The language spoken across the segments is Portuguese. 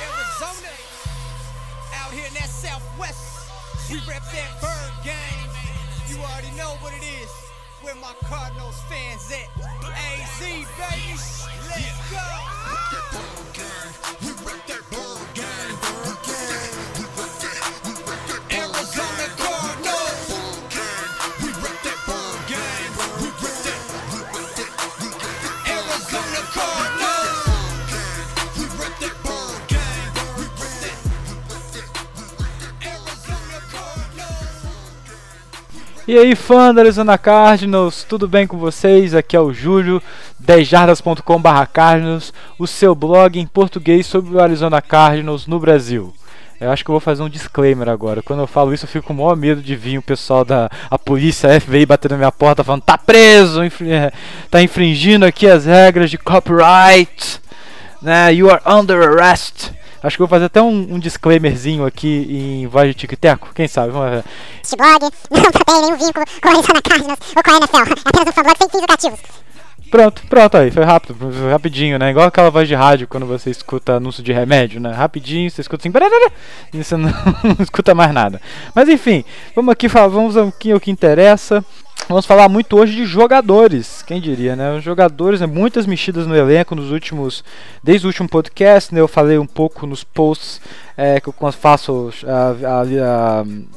Arizona, out here in that southwest, we rep that bird game. You already know what it is. Where my Cardinals fans at? AZ, baby, let's go. Bird game. We rep that E aí, fã da Arizona Cardinals, tudo bem com vocês? Aqui é o Júlio, 10jardas.com.br Cardinals, o seu blog em português sobre o Arizona Cardinals no Brasil. Eu acho que eu vou fazer um disclaimer agora. Quando eu falo isso, eu fico com o maior medo de vir o pessoal da a polícia, a FBI batendo na minha porta falando: tá preso, é, tá infringindo aqui as regras de copyright, né? You are under arrest. Acho que eu vou fazer até um, um disclaimerzinho aqui em voz de tico-teco. Quem sabe? Vamos ver. Este blog não tem nenhum vínculo com a Arizona Cardinals ou com a NFL. É apenas um fanblog sem fins. Pronto, pronto aí, foi rápido, foi rapidinho, né? Igual aquela voz de rádio quando você escuta anúncio de remédio, né? Rapidinho, você escuta assim, bararara, e você não, não escuta mais nada. Mas enfim, vamos aqui falar, vamos aqui ao que interessa. Vamos falar muito hoje de jogadores, quem diria, né? Jogadores, né? muitas mexidas no elenco nos últimos, desde o último podcast, né? Eu falei um pouco nos posts é, que eu faço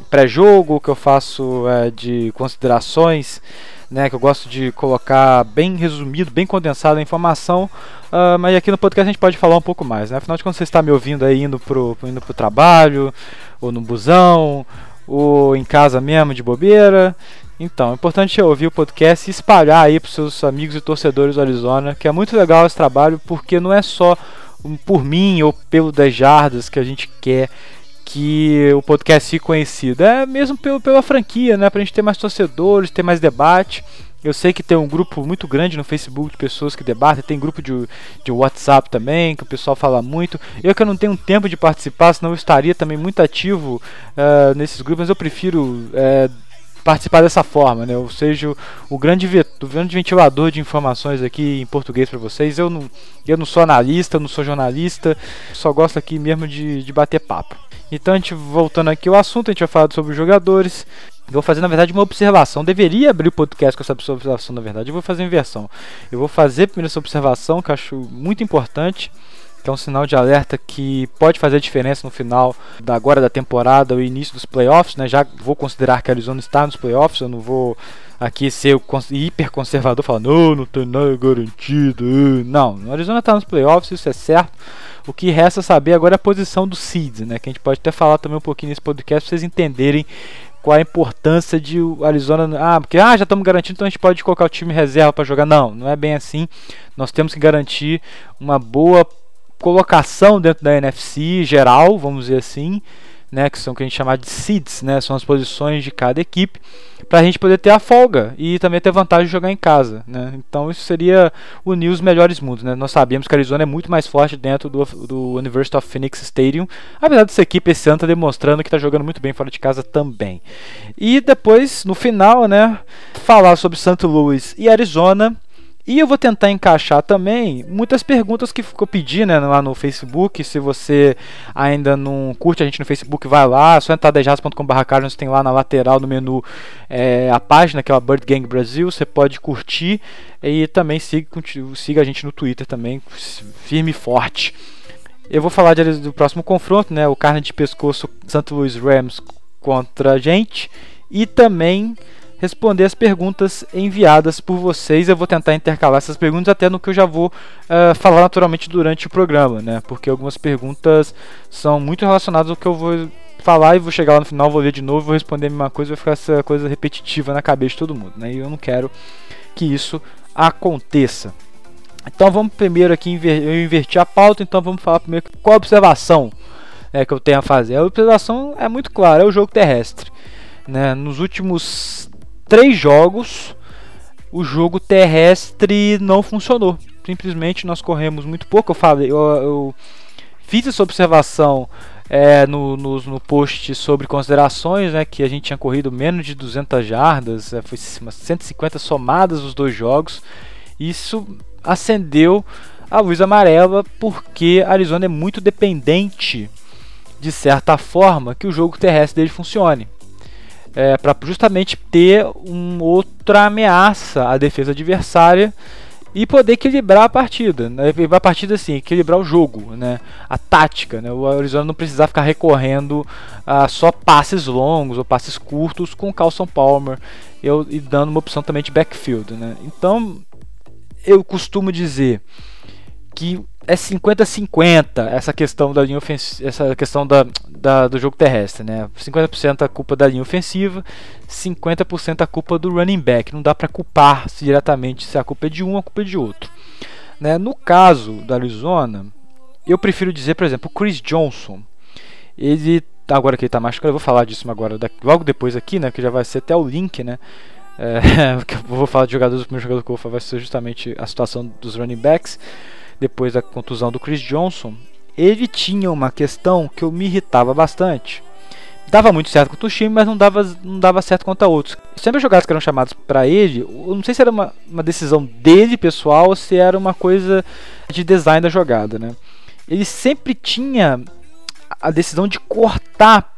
pré-jogo, que eu faço é, de considerações né, que eu gosto de colocar bem resumido, bem condensado a informação, ah, mas aqui no podcast a gente pode falar um pouco mais, né? Afinal de contas você está me ouvindo aí indo pro, indo pro trabalho, ou no busão, ou em casa mesmo de bobeira. Então, é importante ouvir o podcast e espalhar aí para seus amigos e torcedores do Arizona, que é muito legal esse trabalho, porque não é só por mim ou pelo 10 Jardas que a gente quer que o podcast fique conhecido. É mesmo pelo, pela franquia, né? Pra gente ter mais torcedores, ter mais debate. Eu sei que tem um grupo muito grande no Facebook de pessoas que debatem, tem grupo de, de WhatsApp também, que o pessoal fala muito. Eu que eu não tenho tempo de participar, senão eu estaria também muito ativo eh, nesses grupos, mas eu prefiro eh, participar dessa forma, né? Ou seja, o, grande, o grande ventilador de informações aqui em português para vocês. Eu não, eu não sou analista, eu não sou jornalista, só gosto aqui mesmo de, de bater papo. Então, a gente voltando aqui ao assunto, a gente vai falar sobre os jogadores. Eu vou fazer, na verdade, uma observação. Deveria abrir o podcast com essa observação, na verdade. Eu vou fazer inversão. Eu vou fazer primeiro essa observação, que eu acho muito importante que é um sinal de alerta que pode fazer diferença no final da agora da temporada, o início dos playoffs, né? Já vou considerar que a Arizona está nos playoffs, eu não vou aqui ser hiper conservador falando, não, não tem nada garantido. eh". Não, o Arizona está nos playoffs, isso é certo. O que resta saber agora é a posição do seeds, né? Que a gente pode até falar também um pouquinho nesse podcast para vocês entenderem qual a importância de o Arizona. Ah, porque ah, já estamos garantindo, então a gente pode colocar o time reserva para jogar. Não, não é bem assim. Nós temos que garantir uma boa colocação dentro da NFC geral, vamos dizer assim, né, que são o que a gente chama de seeds, né, são as posições de cada equipe, para a gente poder ter a folga e também ter vantagem de jogar em casa, né. Então isso seria unir os melhores mundos, né. Nós sabemos que a Arizona é muito mais forte dentro do, do University of Phoenix Stadium, apesar dessa equipe esse ano tá demonstrando que está jogando muito bem fora de casa também. E depois, no final, né, falar sobre St. Louis e Arizona. E eu vou tentar encaixar também muitas perguntas que ficou pedindo né, lá no Facebook. Se você ainda não curte a gente no Facebook, vai lá. É só entrar dejas.com.br Carlos, tem lá na lateral no menu é, a página que é a Bird Gang Brasil. Você pode curtir e também siga, siga a gente no Twitter também, firme e forte. Eu vou falar de- do próximo confronto, né? O carne de pescoço St. Louis Rams contra a gente. E também responder as perguntas enviadas por vocês. Eu vou tentar intercalar essas perguntas até no que eu já vou ah, falar naturalmente durante o programa, né? Porque algumas perguntas são muito relacionadas ao que eu vou falar e vou chegar lá no final, vou ler de novo, vou responder a mesma coisa, vai ficar essa coisa repetitiva na cabeça de todo mundo, né? E eu não quero que isso aconteça. Então vamos primeiro aqui inver eu inverti a pauta, então vamos falar primeiro qual a observação né, que eu tenho a fazer. A observação é muito clara, é o jogo terrestre. Né? Nos últimos três jogos, o jogo terrestre não funcionou. Simplesmente nós corremos muito pouco. Eu falei, eu, eu fiz essa observação é, no, no, no post sobre considerações, né, que a gente tinha corrido menos de 200 jardas, é, foi umas 150 somadas os dois jogos. Isso acendeu a luz amarela porque Arizona é muito dependente de certa forma, que o jogo terrestre dele funcione. É, para justamente ter uma outra ameaça à defesa adversária e poder equilibrar a partida, né? a partida assim, equilibrar o jogo, né? A tática, né? O Arizona não precisar ficar recorrendo a só passes longos ou passes curtos com o Carlson Palmer eu, e dando uma opção também de backfield, né? Então, eu costumo dizer que é 50-50 essa questão da linha ofensiva, essa questão da, da, do jogo terrestre, né? 50% a culpa da linha ofensiva, 50% a culpa do running back. Não dá para culpar -se diretamente se a culpa é de um a culpa é de outro. Né? No caso da Arizona, eu prefiro dizer, por exemplo, o Chris Johnson. Ele agora que ele está machucado, eu vou falar disso agora logo depois aqui, né? Que já vai ser até o link, né? É, eu vou falar de jogadores, o primeiro jogador que eu vou falar vai ser justamente a situação dos running backs depois da contusão do Chris Johnson, ele tinha uma questão que eu me irritava bastante. Dava muito certo contra o time, mas não dava, não dava certo contra outros. Sempre jogadas que eram chamados para ele, eu não sei se era uma, uma decisão dele pessoal ou se era uma coisa de design da jogada, né? Ele sempre tinha a decisão de cortar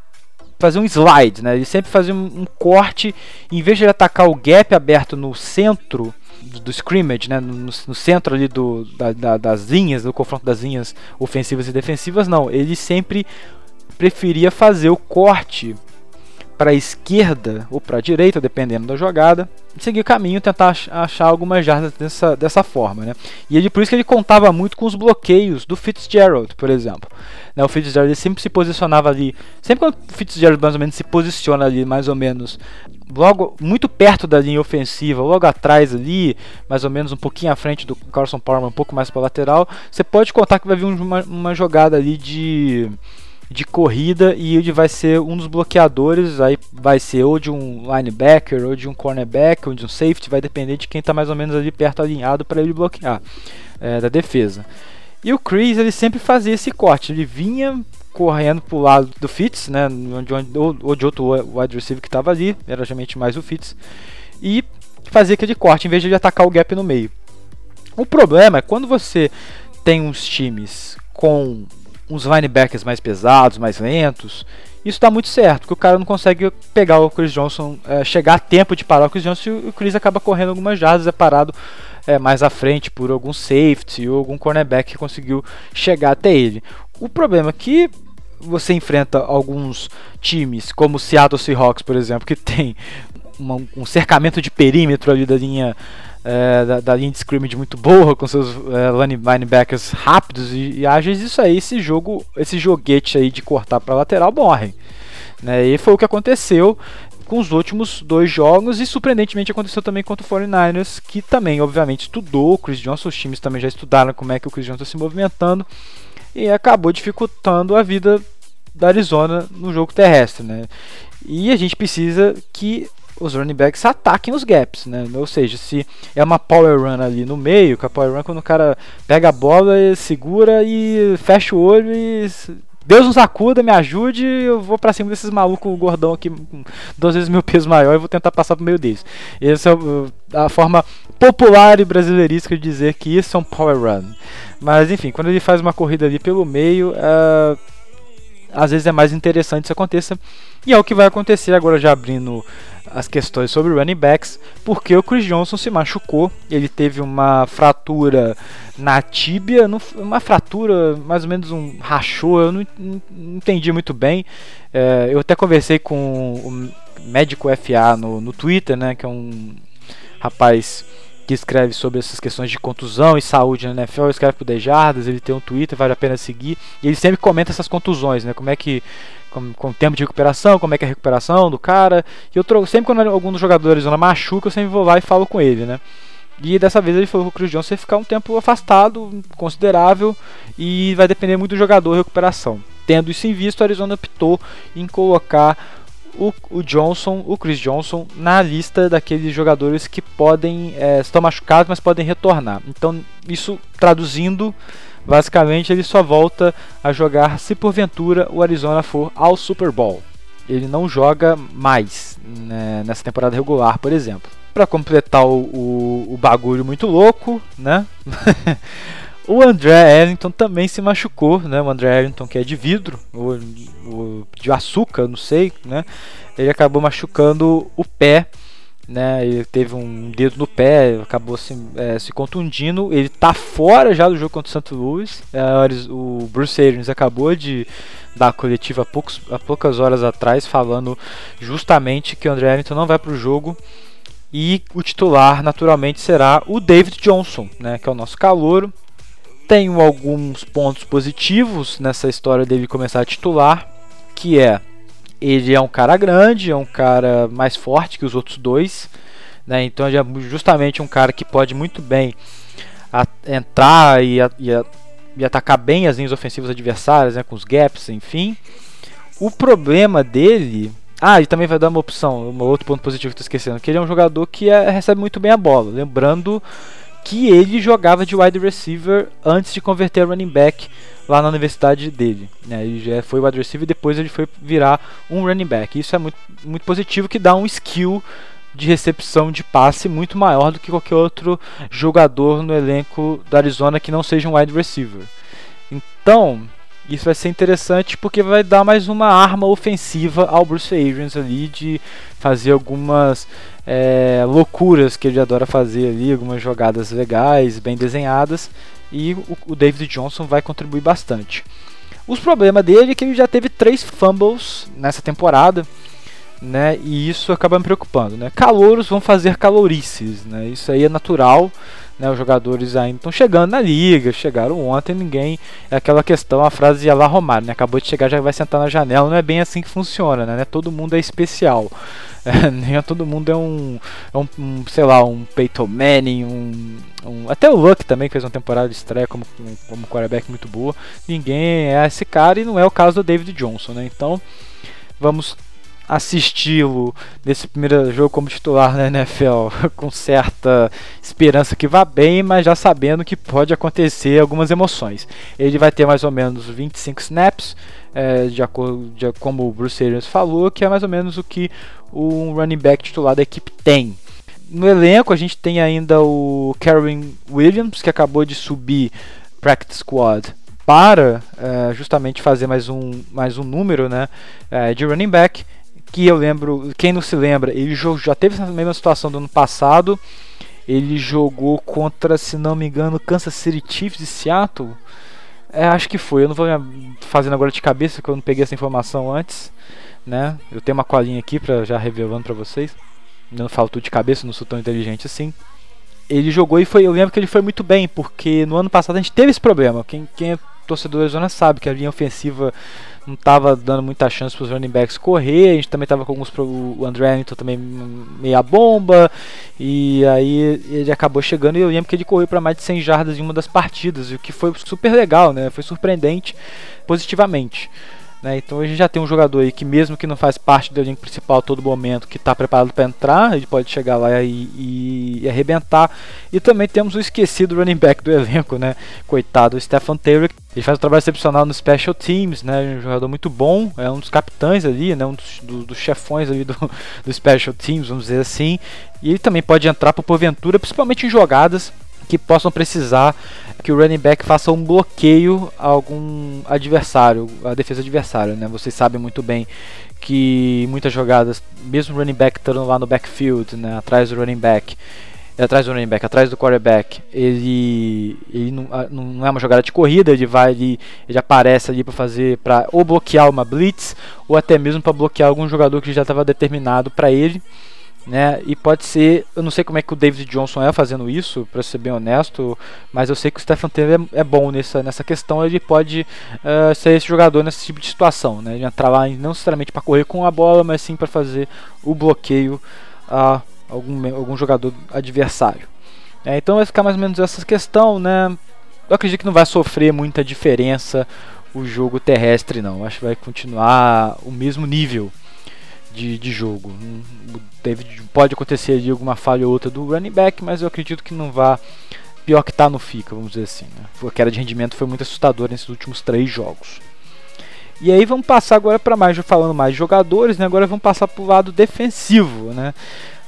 fazer um slide, né? Ele sempre fazia um, um, corte, em vez de ele atacar o gap aberto no centro, do scrimmage, né, no, no centro ali do, da, da, das linhas, do confronto das linhas ofensivas e defensivas, não. Ele sempre preferia fazer o corte para a esquerda ou para a direita, dependendo da jogada, seguir o caminho tentar achar algumas jardas dessa, dessa forma. Né? E ele, por isso que ele contava muito com os bloqueios do Fitzgerald, por exemplo. Né? O Fitzgerald sempre se posicionava ali, sempre quando o Fitzgerald mais ou menos se posiciona ali, mais ou menos, logo muito perto da linha ofensiva, logo atrás ali, mais ou menos um pouquinho à frente do Carson Palmer, um pouco mais para lateral, você pode contar que vai vir uma, uma jogada ali de de corrida e ele vai ser um dos bloqueadores, aí vai ser ou de um linebacker, ou de um cornerback, ou de um safety, vai depender de quem está mais ou menos ali perto alinhado para ele bloquear é, da defesa. E o Chris ele sempre fazia esse corte, ele vinha correndo para o lado do Fitz, né, onde, onde, ou, ou de outro wide receiver que estava ali, era geralmente mais o Fitz, e fazia aquele corte em vez de atacar o gap no meio. O problema é quando você tem uns times com uns linebackers mais pesados, mais lentos, isso dá muito certo, porque o cara não consegue pegar o Chris Johnson, é, chegar a tempo de parar o Chris Johnson e o Chris acaba correndo algumas jardas, é parado é, mais à frente por algum safety ou algum cornerback que conseguiu chegar até ele. O problema é que você enfrenta alguns times, como o Seattle Seahawks, por exemplo, que tem uma, um cercamento de perímetro ali da linha é, da, da, linha de scrimmage muito boa, com seus é, linebackers rápidos e, e, ágeis, isso aí, esse jogo, esse joguete aí de cortar para lateral morre. Né? E foi o que aconteceu com os últimos dois jogos e surpreendentemente aconteceu também contra o 49ers, que também, obviamente, estudou o Chris Johnson, os times também já estudaram como é que o Chris Johnson está se movimentando e acabou dificultando a vida da Arizona no jogo terrestre, né? E a gente precisa que os running backs ataquem os gaps, né? Ou seja, se é uma power run ali no meio, que a power run é quando o cara pega a bola, segura e fecha o olho e Deus nos acuda, me ajude, eu vou para cima desses malucos gordão aqui, duas vezes meu peso maior, e vou tentar passar pro meio deles. Essa é a forma popular e brasileirística de dizer que isso é um power run. Mas enfim, quando ele faz uma corrida ali pelo meio, uh, às vezes é mais interessante isso aconteça. E é o que vai acontecer agora já abrindo as questões sobre running backs, porque o Chris Johnson se machucou, ele teve uma fratura na tíbia, uma fratura, mais ou menos um rachou, eu não, entendi muito bem. É, eu até conversei com o médico FA no, no Twitter, né, que é um rapaz que escreve sobre essas questões de contusão e saúde na NFL, escreve pro Dejardas, ele tem um Twitter, vale a pena seguir, e ele sempre comenta essas contusões, né, como é que com, com o tempo de recuperação, como é que é a recuperação do cara. E eu sempre quando algum dos jogadores não machuca, eu sempre vou lá e falo com ele, né? E dessa vez ele falou que o Chris Johnson vai ficar um tempo afastado, considerável, e vai depender muito do jogador recuperação. Tendo isso em vista, o Arizona optou em colocar o, o, Johnson, o Chris Johnson, na lista daqueles jogadores que podem é, estão machucados, mas podem retornar. Então, isso traduzindo, Basicamente, ele só volta a jogar se porventura o Arizona for ao Super Bowl. Ele não joga mais né, nessa temporada regular, por exemplo. Para completar o, o, o, bagulho muito louco, né? O André Ellington também se machucou, né? O André Ellington que é de vidro, ou, ou de açúcar, não sei, né? Ele acabou machucando o pé, né? Ele teve um dedo no pé, acabou se, é, se contundindo. Ele tá fora já do jogo contra o Santo Luís. É, o Bruce Arians acabou de dar coletiva há, poucos, há poucas horas atrás, falando justamente que o André Ellington não vai para o jogo e o titular naturalmente será o David Johnson, né, que é o nosso calouro. Tenho alguns pontos positivos nessa história dele começar a titular, que é ele é um cara grande, é um cara mais forte que os outros dois, né, então ele é justamente um cara que pode muito bem entrar e, e, e atacar bem as linhas ofensivas adversárias, né, com os gaps, enfim. O problema dele ah, e também vai dar uma opção, um outro ponto positivo que estou esquecendo, que ele é um jogador que é, recebe muito bem a bola. Lembrando que ele jogava de wide receiver antes de converter running back lá na universidade dele. Né? Ele já foi wide receiver e depois ele foi virar um running back. Isso é muito, muito positivo, que dá um skill de recepção de passe muito maior do que qualquer outro jogador no elenco da Arizona que não seja um wide receiver. Então, isso vai ser interessante porque vai dar mais uma arma ofensiva ao Bruce Arians ali de fazer algumas é, loucuras que ele adora fazer ali, algumas jogadas legais, bem desenhadas e o, o David Johnson vai contribuir bastante. Os problemas dele é que ele já teve três fumbles nessa temporada, né? E isso acaba me preocupando, né? Calouros vão fazer calorices, né? Isso aí é natural né, os jogadores ainda estão chegando na liga, chegaram ontem, ninguém. É aquela questão, a frase de lá Romário, né? Acabou de chegar, já vai sentar na janela. Não é bem assim que funciona, né? Todo mundo é especial. É, nem todo mundo é um, é um, um, sei lá, um Peyton Manning, um, um, até o Luck também que fez uma temporada de estreia como, como quarterback muito boa. Ninguém é esse cara e não é o caso do David Johnson, né? Então, vamos assisti-lo nesse primeiro jogo como titular na NFL com certa esperança que vá bem, mas já sabendo que pode acontecer algumas emoções. Ele vai ter mais ou menos 25 snaps, é, de acordo de, como o Bruce Arians falou, que é mais ou menos o que um running back titular da equipe tem. No elenco a gente tem ainda o Karen Williams, que acabou de subir practice squad para é, justamente fazer mais um, mais um número né, é, de running back que eu lembro, quem não se lembra, ele já teve essa mesma situação do ano passado. Ele jogou contra, se não me engano, Kansas City Chiefs de Seattle. É, acho que foi. Eu não vou fazendo agora de cabeça, porque eu não peguei essa informação antes. Né? Eu tenho uma colinha aqui para já revelando para vocês. Não falo tudo de cabeça, não sou tão inteligente assim. Ele jogou e foi. Eu lembro que ele foi muito bem, porque no ano passado a gente teve esse problema. Quem, quem é torcedor da zona sabe que a linha ofensiva não estava dando muita chance para os running backs correr. A gente também estava com alguns pro, o André Hamilton também meia bomba e aí ele acabou chegando e eu lembro que ele correu para mais de 100 jardas em uma das partidas, o que foi super legal, né? Foi surpreendente positivamente. Né? Então a gente já tem um jogador aí que mesmo que não faz parte do elenco principal a todo momento, que está preparado para entrar, ele pode chegar lá e, e, e, arrebentar. E também temos o esquecido running back do elenco, né? Coitado, o Stephen Taylor. Ele faz um trabalho excepcional no Special Teams, né? Um jogador muito bom, é um dos capitães ali, né? Um dos, do, dos chefões ali do, do Special Teams, vamos dizer assim. E ele também pode entrar por porventura, principalmente em jogadas que possam precisar que o running back faça um bloqueio a algum adversário, a defesa adversária, né? Vocês sabem muito bem que muitas jogadas, mesmo o running back estando lá no backfield, né, atrás do running back, atrás do running back, atrás do quarterback, ele, ele não, não é uma jogada de corrida, ele vai ali, ele aparece ali para fazer para ou bloquear uma blitz ou até mesmo para bloquear algum jogador que já estava determinado para ele né? E pode ser, eu não sei como é que o David Johnson é fazendo isso, para ser bem honesto, mas eu sei que o Stephen Taylor é, é bom nessa, nessa questão, ele pode uh, ser esse jogador nesse tipo de situação, né? De entrar lá não necessariamente para correr com a bola, mas sim para fazer o bloqueio a algum, algum jogador adversário. É, então vai ficar mais ou menos essa questão, né? Eu acredito que não vai sofrer muita diferença o jogo terrestre, não. Acho que vai continuar o mesmo nível de, de jogo. Pode acontecer ali alguma falha ou outra do running back, mas eu acredito que não vá pior que tá no FICA, vamos dizer assim. Né? A queda de rendimento foi muito assustadora nesses últimos três jogos. E aí vamos passar agora para mais, falando mais de jogadores, né? agora vamos passar para o lado defensivo. Né?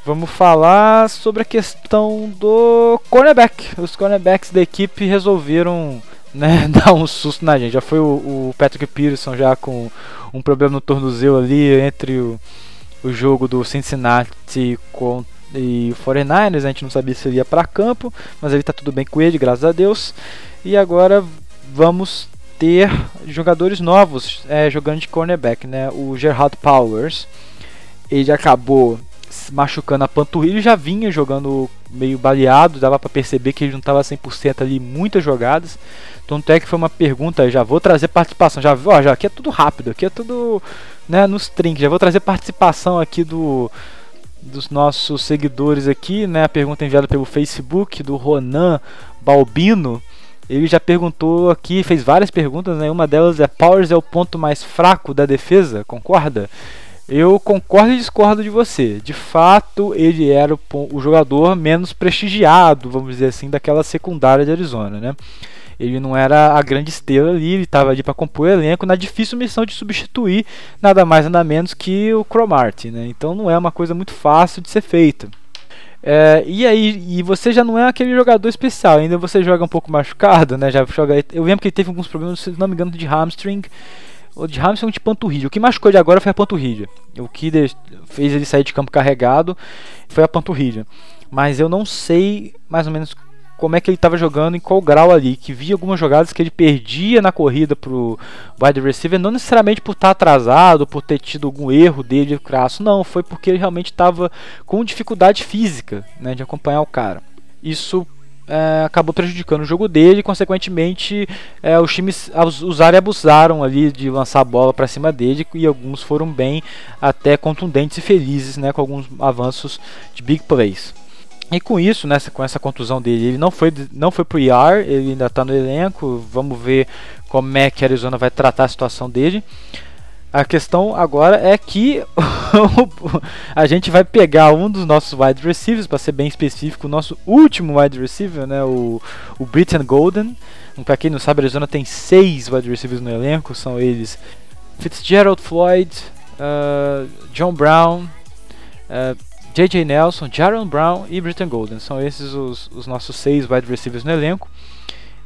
vamos falar sobre a questão do cornerback. Os cornerbacks da equipe resolveram né, dar um susto na gente. Já foi o, o, Patrick Peterson já com um problema no tornozelo ali entre o, o jogo do Cincinnati com, e o 49ers. A gente não sabia se ele ia para campo, mas ele está tudo bem com ele, graças a Deus. E agora vamos ter jogadores novos é, jogando de cornerback, né? O Gerard Powers, ele acabou machucando a panturrilha, já vinha jogando meio baleado, dava para perceber que ele não estava 100% ali muitas jogadas. Tanto é que foi uma pergunta, já vou trazer participação, já, ó, já aqui é tudo rápido, aqui é tudo, né, nos trinks, já vou trazer participação aqui do dos nossos seguidores aqui, né, a pergunta enviada pelo Facebook do Ronan Balbino. Ele já perguntou aqui, fez várias perguntas, né? Uma delas é Powers é o ponto mais fraco da defesa, concorda? Eu concordo e discordo de você. De fato, ele era o, jogador menos prestigiado, vamos dizer assim, daquela secundária de Arizona, né? Ele não era a grande estrela ali, ele estava ali para compor o elenco na difícil missão de substituir nada mais nada menos que o Cromartie, né? Então não é uma coisa muito fácil de ser feita. É, e aí, e você já não é aquele jogador especial, ainda você joga um pouco machucado, né? Já joga, eu lembro que ele teve alguns problemas, se não me engano, de hamstring o de Hamilton de panturrilha. O que machucou ele agora foi a panturrilha. O que fez ele sair de campo carregado foi a panturrilha. Mas eu não sei mais ou menos como é que ele estava jogando, em qual grau ali. Que vi algumas jogadas que ele perdia na corrida pro wide receiver, não necessariamente por estar tá atrasado, por ter tido algum erro dele crasso, não. Foi porque ele realmente estava com dificuldade física né, de acompanhar o cara. Isso é, acabou prejudicando o jogo dele e, consequentemente, é, os times usaram e abusaram ali de lançar a bola para cima dele e alguns foram bem até contundentes e felizes né, com alguns avanços de big plays. E com isso, nessa, com essa contusão dele, ele não foi, não foi pro IR, ele ainda está no elenco. Vamos ver como é que a Arizona vai tratar a situação dele. A questão agora é que a gente vai pegar um dos nossos wide receivers, para ser bem específico, o nosso último wide receiver, né, o, o Britton Golden. Para quem não sabe, a Arizona tem seis wide receivers no elenco, são eles Fitzgerald Floyd, uh, John Brown, uh, ah, J.J. Nelson, Jaron Brown e Britton Golden. São esses os, os nossos seis wide receivers no elenco.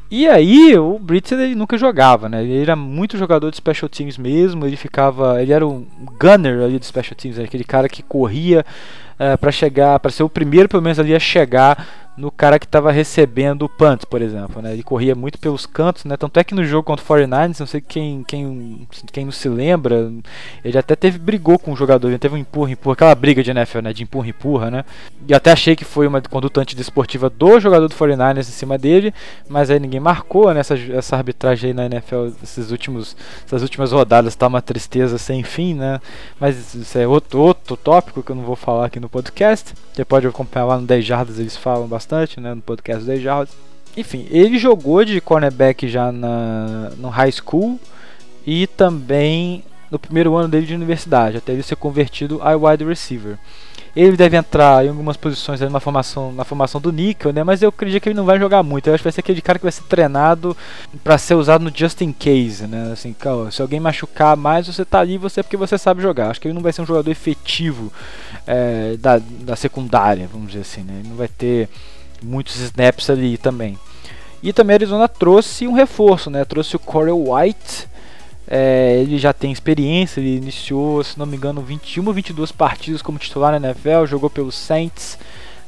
E aí, o Brits ele nunca jogava, né? Ele era muito jogador de special teams mesmo, ele ficava, ele era um gunner ali de special teams, aquele cara que corria uh, eh, para chegar, para ser o primeiro pelo menos ali a chegar no cara que estava recebendo o punt, por exemplo, né? Ele corria muito pelos cantos, né? Tanto é que no jogo contra o 49ers, não sei quem, quem, quem não se lembra, ele até teve brigou com o jogador, ele teve um empurra, empurra, aquela briga de NFL, né? De empurra, empurra, né? E até achei que foi uma conduta antidesportiva do jogador do 49ers em cima dele, mas aí ninguém marcou, né? Essa, essa arbitragem aí na NFL, esses últimos, essas últimas rodadas tá uma tristeza sem fim, né? Mas isso é outro, outro tópico que eu não vou falar aqui no podcast. Você pode acompanhar lá no 10 Jardas, eles falam bastante bastante, né, no podcast da Jardas. Enfim, ele jogou de cornerback já na, no high school e também no primeiro ano dele de universidade, até ele ser convertido a wide receiver. Ele deve entrar em algumas posições na formação, na formação do níquel, né? Mas eu acredito que ele não vai jogar muito. Eu acho que vai ser aquele cara que vai ser treinado para ser usado no just in case, né? Assim, se alguém machucar mais, você tá ali você porque você sabe jogar. Acho que ele não vai ser um jogador efetivo é, da, da secundária, vamos dizer assim, né? Ele não vai ter muitos snaps ali também. E também a Arizona trouxe um reforço, né? Trouxe o Corey White. É, ele já tem experiência, ele iniciou, se não me engano, 21 ou 22 partidas como titular na NFL, jogou pelos Saints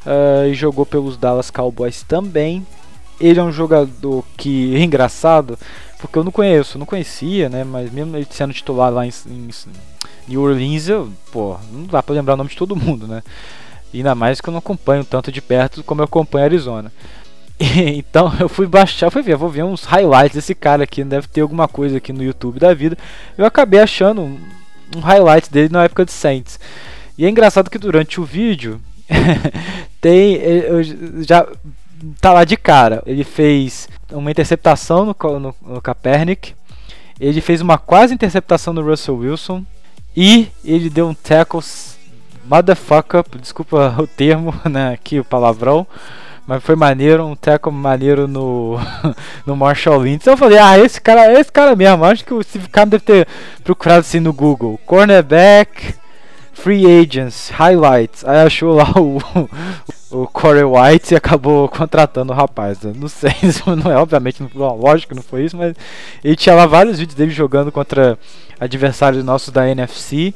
uh, e jogou pelos Dallas Cowboys também. Ele é um jogador que é engraçado, porque eu não conheço, não conhecia, né? Mas mesmo ele sendo titular lá em, em New Orleans, eu, pô, não dá pra lembrar o nome de todo mundo, né? Ainda mais que eu não acompanho tanto de perto como eu acompanho Arizona. então eu fui baixar, fui ver, vou ver uns highlights desse cara aqui, deve ter alguma coisa aqui no YouTube da vida. Eu acabei achando um, um highlight dele na época de Saints. E é engraçado que durante o vídeo tem eu já tá lá de cara. Ele fez uma interceptação no, no, no Kaepernick. Ele fez uma quase interceptação no Russell Wilson e ele deu um tackle motherfucker, desculpa o termo, né, aqui o palavrão, mas foi maneiro, um teco maneiro no, no Marshall Lynch. Então eu falei, ah, esse cara, esse cara mesmo, acho que o Steve Kahn deve ter procurado assim no Google, cornerback, Free Agents, Highlights. Aí achou lá o, o Corey White e acabou contratando o rapaz. Né? Não sei, isso não é, obviamente, não, lógico não foi isso, mas ele tinha lá vários vídeos dele jogando contra adversários nossos da NFC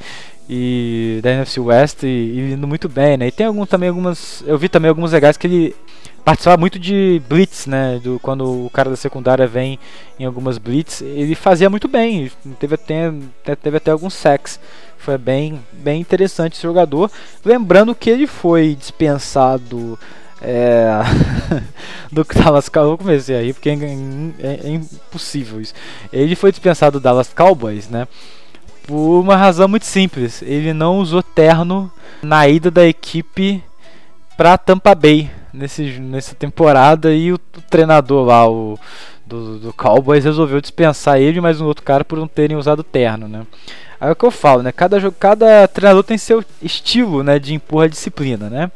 e da NFC West e, e indo muito bem, né? E tem algum, também algumas. Eu vi também alguns legais que ele participava muito de blitz, né? Do, quando o cara da secundária vem em algumas blitz, ele fazia muito bem. Teve até, teve até alguns sacks. Foi bem, bem interessante esse jogador. Lembrando que ele foi dispensado é, do Dallas Cowboys. Comecei aí porque é, é, é, impossível isso. Ele foi dispensado do Dallas Cowboys, né? Por uma razão muito simples. Ele não usou terno na ida da equipe para Tampa Bay nesse, nessa temporada e o, o treinador lá, o do, do, Cowboys, resolveu dispensar ele mais um outro cara por não terem usado terno, né? Aí é o que eu falo, né? Cada, cada treinador tem seu estilo, né, de impor a disciplina, né?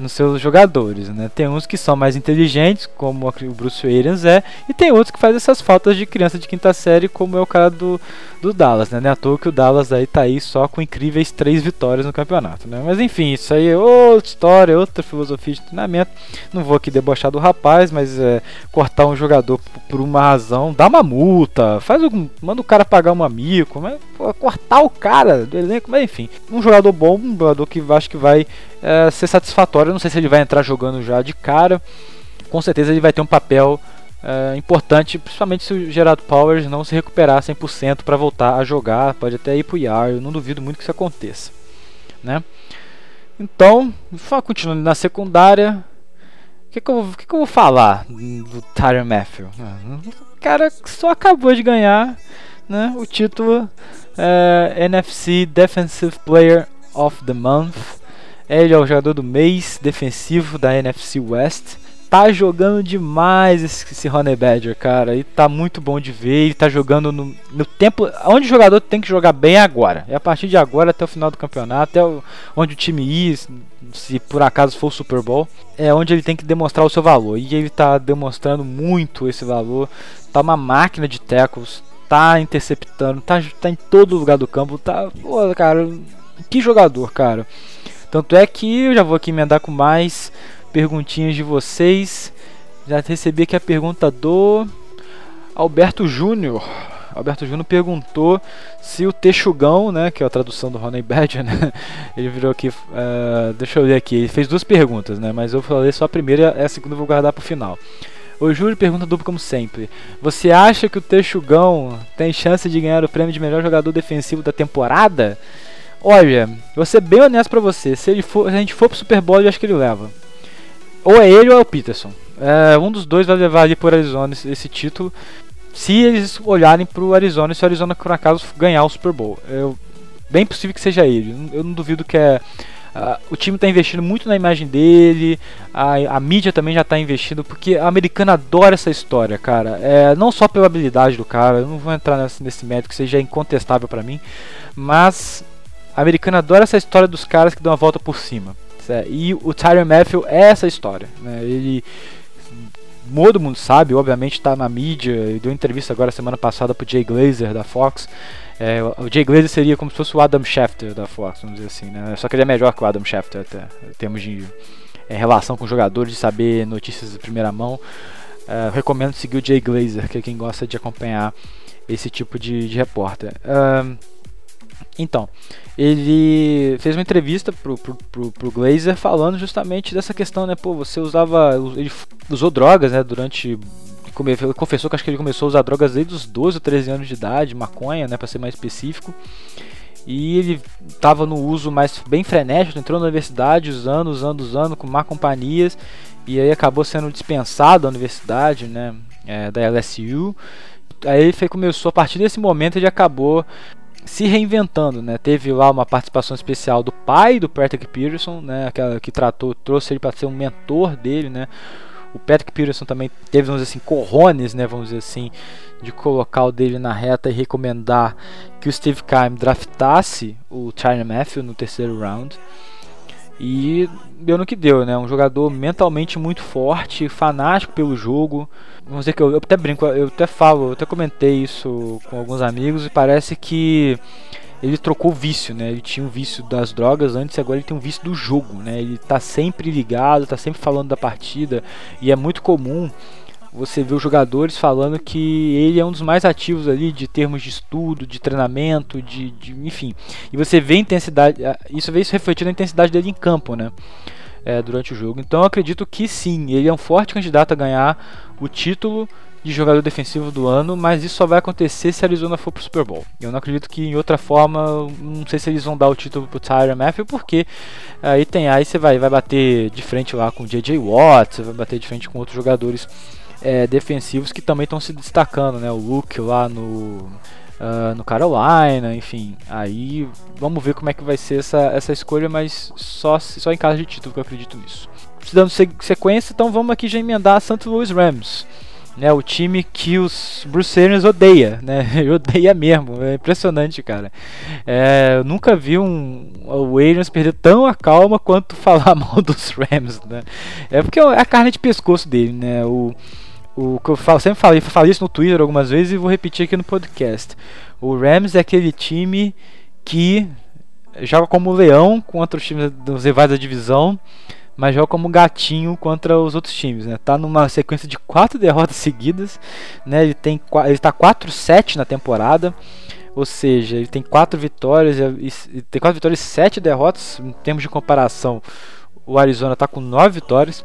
Nos seus jogadores, né? Tem uns que são mais inteligentes, como o Bruce Arians é, e tem outros que fazem essas faltas de criança de quinta série, como é o cara do, do Dallas, né? Não é à toa que o Dallas aí tá aí só com incríveis três vitórias no campeonato, né? Mas enfim, isso aí é outra história, outra filosofia de treinamento. Não vou aqui debochar do rapaz, mas é, cortar um jogador por uma razão, dá uma multa, faz um, manda o cara pagar um amigo, mas pô, cortar o cara do elenco, mas enfim, um jogador bom, um jogador que acho que vai é, ser satisfatório. Não sei se ele vai entrar jogando já de cara. Com certeza ele vai ter um papel é, importante, principalmente se o Gerard Powers não se recuperar 100% para voltar a jogar. Pode até ir para o eu não duvido muito que isso aconteça. Né? Então, continuando na secundária, o que, que, que, que eu vou falar do Tyron Matthew? O cara só acabou de ganhar né, o título é, NFC Defensive Player of the Month ele é o jogador do mês defensivo da NFC West. Tá jogando demais esse, Honey Badger, cara. E tá muito bom de ver. Ele tá jogando no, no tempo. Onde o jogador tem que jogar bem agora. É a partir de agora até o final do campeonato. Até o, onde o time ir, se por acaso for o Super Bowl. É onde ele tem que demonstrar o seu valor. E ele tá demonstrando muito esse valor. Tá uma máquina de tackles. Tá interceptando. Tá, tá em todo lugar do campo. Tá. Pô, cara. Que jogador, cara. Tanto é que eu já vou aqui emendar com mais perguntinhas de vocês. Já recebi aqui a pergunta do Alberto Júnior. Alberto Júnior perguntou se o Texugão, né, que é a tradução do Ronnie Badger, né, ele virou aqui, uh, deixa eu ler aqui, ele fez duas perguntas, né, mas eu falei só a primeira e a segunda eu vou guardar para o final. O Júlio pergunta duplo como sempre. Você acha que o Texugão tem chance de ganhar o prêmio de melhor jogador defensivo da temporada? Olha, vou ser bem honesto pra você. Se, ele for, se a gente for pro Super Bowl, eu acho que ele leva. Ou é ele ou é o Peterson. É, um dos dois vai levar ali por Arizona esse, esse título. Se eles olharem pro Arizona e se o Arizona por acaso ganhar o Super Bowl. Eu, bem possível que seja ele. Eu não duvido que é. Uh, o time está investindo muito na imagem dele, a, a mídia também já está investindo, porque a americana adora essa história, cara. É, não só pela habilidade do cara, eu não vou entrar nesse, nesse que seja incontestável para mim, mas a americana adora essa história dos caras que dão a volta por cima. Certo? E o Tyron Matthew é essa história. Né? Ele. Todo mundo sabe, obviamente está na mídia. Deu entrevista agora semana passada pro Jay Glazer da Fox. É, o Jay Glazer seria como se fosse o Adam Schefter da Fox, vamos dizer assim, né? Só que ele é melhor que o Adam Schefter até, em termos de é, relação com jogadores, de saber notícias de primeira mão. É, recomendo seguir o Jay Glazer, que é quem gosta de acompanhar esse tipo de, de repórter. Então, ele fez uma entrevista pro, pro, pro, pro Glazer falando justamente dessa questão, né? Pô, você usava. Ele usou drogas, né? Durante. Ele confessou que acho que ele começou a usar drogas desde os 12 ou 13 anos de idade, maconha, né? Pra ser mais específico. E ele estava no uso mais bem frenético, entrou na universidade usando, usando, usando, com má companhias. E aí acabou sendo dispensado da universidade, né? É, da LSU. Aí ele foi, começou, a partir desse momento, ele acabou se reinventando, né? Teve lá uma participação especial do pai do Patrick Peterson, né? Aquela que tratou, trouxe ele para ser um mentor dele, né? O Patrick Peterson também teve, dizer assim, corrones, né? Vamos dizer assim, de colocar o dele na reta e recomendar que o Steve Keim draftasse o China Matthew no terceiro round. E deu no que deu, né? Um jogador mentalmente muito forte, fanático pelo jogo. Vamos dizer que eu, eu, até brinco, eu até falo, eu até comentei isso com alguns amigos e parece que ele trocou o vício, né? Ele tinha um vício das drogas antes agora ele tem um vício do jogo, né? Ele tá sempre ligado, tá sempre falando da partida e é muito comum você ver os jogadores falando que ele é um dos mais ativos ali de termos de estudo, de treinamento, de, de enfim. E você vê intensidade, isso vê isso refletido na intensidade dele em campo, né? É, durante o jogo. Então eu acredito que sim, ele é um forte candidato a ganhar o título de jogador defensivo do ano, mas isso só vai acontecer se a Arizona for pro Super Bowl. Eu não acredito que em outra forma, não sei se eles vão dar o título pro Tyron Matthew, porque aí tem aí você vai vai bater de frente lá com o JJ Watt, você vai bater de frente com outros jogadores é, defensivos que também estão se destacando, né? O Luke lá no Uh, no Carolina, enfim. Aí vamos ver como é que vai ser essa, essa escolha, mas só, só em caso de título que eu acredito nisso. Dando sequência, então vamos aqui já emendar a St. Louis Rams né, o time que os Bruce Arians odeia, né, odeia mesmo, é impressionante, cara. É, eu nunca vi um, o Arians perder tão a calma quanto falar mal dos Rams, né. É porque é a carne de pescoço dele, né, o, o que eu falo, sempre falei, falei isso no Twitter algumas vezes e vou repetir aqui no podcast. O Rams é aquele time que joga como leão contra os times dos rivais da divisão, mas joga como gatinho contra os outros times, né? Tá numa sequência de quatro derrotas seguidas, né? Ele tem ele tá 4-7 na temporada. Ou seja, ele tem quatro vitórias e, tem quatro vitórias e sete derrotas. Em termos de comparação, o Arizona está com nove vitórias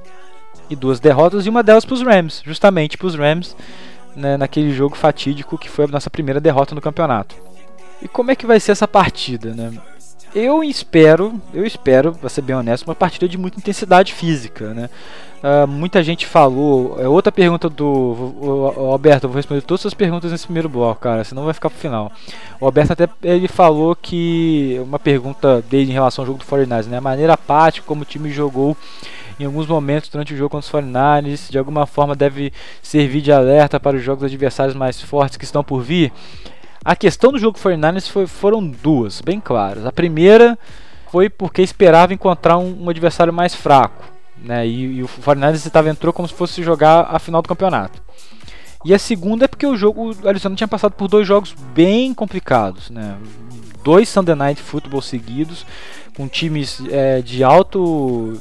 e duas derrotas e uma delas para os Rams, justamente para os Rams, né, naquele jogo fatídico que foi a nossa primeira derrota no campeonato. E como é que vai ser essa partida, né? eu espero, eu espero, pra ser bem honesto, uma partida de muita intensidade física, né? Uh, muita gente falou. É outra pergunta do. O, o, Alberto, eu vou responder todas as perguntas nesse primeiro bloco, cara, senão vai ficar pro final. O Alberto até ele falou que. Uma pergunta dele em relação ao jogo do 49ers, né? A maneira apática como o time jogou em alguns momentos durante o jogo contra os 49ers, de alguma forma deve servir de alerta para os jogos adversários mais fortes que estão por vir. A questão do jogo 49ers foi, foram duas, bem claras. A primeira foi porque esperava encontrar um, um adversário mais fraco. Né? E, e o 49ers estava entrou como se fosse jogar a final do campeonato. E a segunda é porque o jogo, o Arizona tinha passado por dois jogos bem complicados, né? Dois Sunday Night Football seguidos, com times é, de alto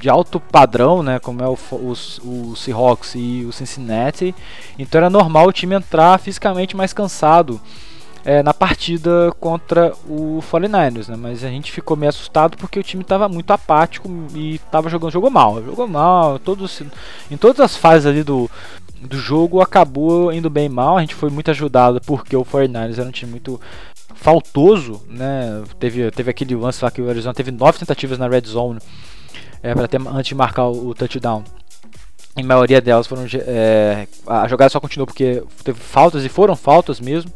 de alto padrão, né, como é o, o, o Seahawks e o Cincinnati. Então era normal o time entrar fisicamente mais cansado é, na partida contra o 49ers, né? Mas a gente ficou meio assustado porque o time estava muito apático e estava jogando, jogou mal, jogou mal, todos, em todas as fases ali do, do jogo acabou indo bem mal. A gente foi muito ajudado porque o 49ers era um time muito faltoso, né? Teve, teve aquele lance lá que o Arizona teve nove tentativas na red zone é, para ter antes de marcar o, o touchdown. Em maioria delas foram é, a jogada só continuou porque teve faltas e foram faltas mesmo.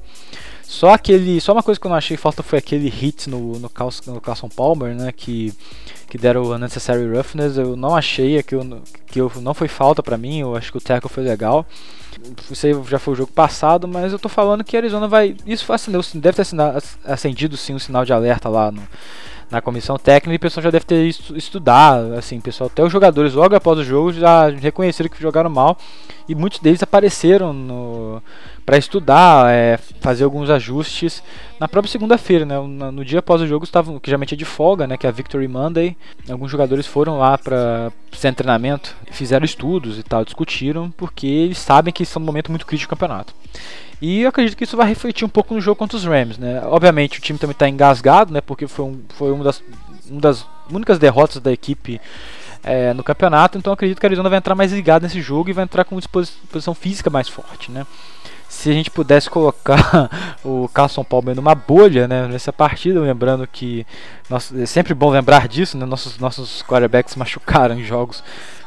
Só aquele, só uma coisa que eu não achei falta foi aquele hit no no, no Carson Palmer, né, que que deram o unnecessary roughness. Eu não achei que eu, que eu, não foi falta para mim. Eu acho que o tackle foi legal. Isso aí já foi o jogo passado, mas eu tô falando que a Arizona vai. Isso acendeu, deve ter acendido sim um sinal de alerta lá no, na comissão técnica e o pessoal já deve ter estudado, assim, pessoal, até os jogadores logo após o jogo já reconheceram que jogaram mal e muitos deles apareceram no para estudar, é, fazer alguns ajustes na própria segunda-feira, né? No, dia após o jogo estavam, que geralmente é de folga, né? Que é a Victory Monday. Alguns jogadores foram lá para sem treinamento, fizeram estudos e tal, discutiram, porque eles sabem que isso é um momento muito crítico do campeonato. E eu acredito que isso vai refletir um pouco no jogo contra os Rams, né? Obviamente o time também está engasgado, né? Porque foi, um, foi uma, das, uma das únicas derrotas da equipe é, no campeonato, então acredito que a Arizona vai entrar mais ligado nesse jogo e vai entrar com disposição física mais forte, né? Se a gente pudesse colocar o Carson Palmer numa bolha, né, nessa partida, lembrando que nós, é sempre bom lembrar disso, né? Nossos nossos quarterbacks machucaram em jogos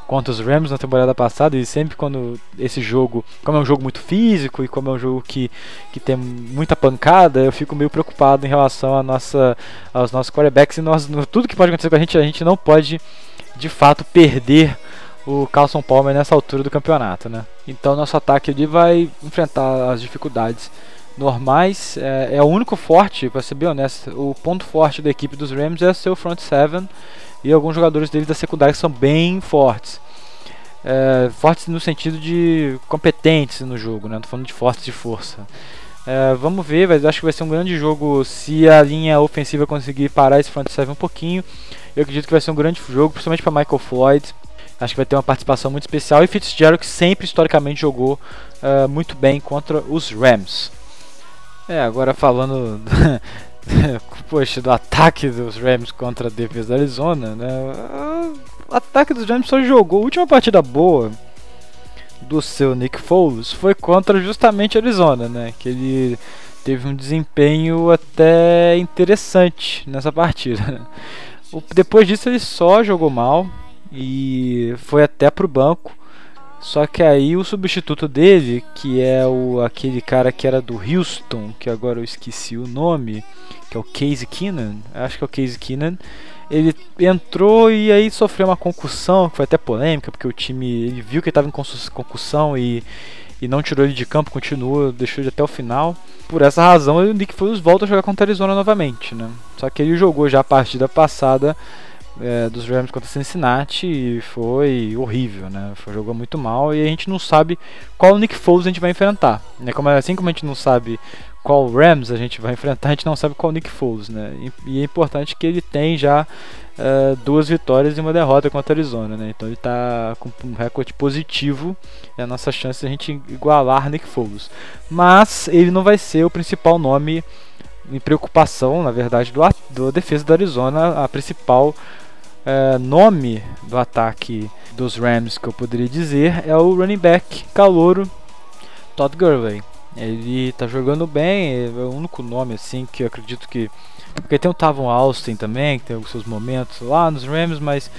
contra os Rams na temporada passada e sempre quando esse jogo, como é um jogo muito físico e como é um jogo que, que tem muita pancada, eu fico meio preocupado em relação a nossa, aos nossos quarterbacks e nós, tudo que pode acontecer com a gente, a gente não pode de fato perder o Carlson Palmer nessa altura do campeonato, né? Então nosso ataque ali vai enfrentar as dificuldades normais. É, é o único forte, para ser bem honesto, o ponto forte da equipe dos Rams é seu front seven e alguns jogadores deles da secundária que são bem fortes. É, fortes no sentido de competentes no jogo, né? Tô falando de fortes de força. É, vamos ver, mas acho que vai ser um grande jogo se a linha ofensiva conseguir parar esse front seven um pouquinho. Eu acredito que vai ser um grande jogo, principalmente para Michael Floyd. Acho que vai ter uma participação muito especial. E Fitzgerald, que sempre historicamente jogou uh, muito bem contra os Rams. É, agora falando poxa, do ataque dos Rams contra a defesa da Arizona, né? O ataque dos Rams só jogou. A última partida boa do seu Nick Foles foi contra justamente a Arizona, né? Que ele teve um desempenho até interessante nessa partida. Depois disso ele só jogou mal e foi até pro banco. Só que aí o substituto dele, que é o aquele cara que era do Houston, que agora eu esqueci o nome, que é o Casey Keenan, acho que é o Casey Keenan, ele entrou e aí sofreu uma concussão, que foi até polêmica, porque o time ele viu que ele estava em concussão e, e não tirou ele de campo, continuou, deixou ele até o final. Por essa razão, o Nick Foles volta a jogar contra a Arizona novamente, né? Só que ele jogou já a partida passada é, dos Rams contra Cincinnati e foi horrível, né? Foi, jogou muito mal e a gente não sabe qual Nick Foles a gente vai enfrentar. Né? Como, assim como a gente não sabe qual Rams a gente vai enfrentar, a gente não sabe qual Nick Foles, né? E, e é importante que ele tem já uh, duas vitórias e uma derrota contra a Arizona, né? Então ele está com um recorde positivo e a nossa chance de a gente igualar Nick Foles. Mas ele não vai ser o principal nome em preocupação, na verdade, do, do defesa da Arizona, a principal é, nome do ataque dos Rams que eu poderia dizer é o running back calouro Todd Gurley. Ele tá jogando bem, é o único nome assim que eu acredito que. Porque tem o Tavon Austin também, que tem os seus momentos lá nos Rams, mas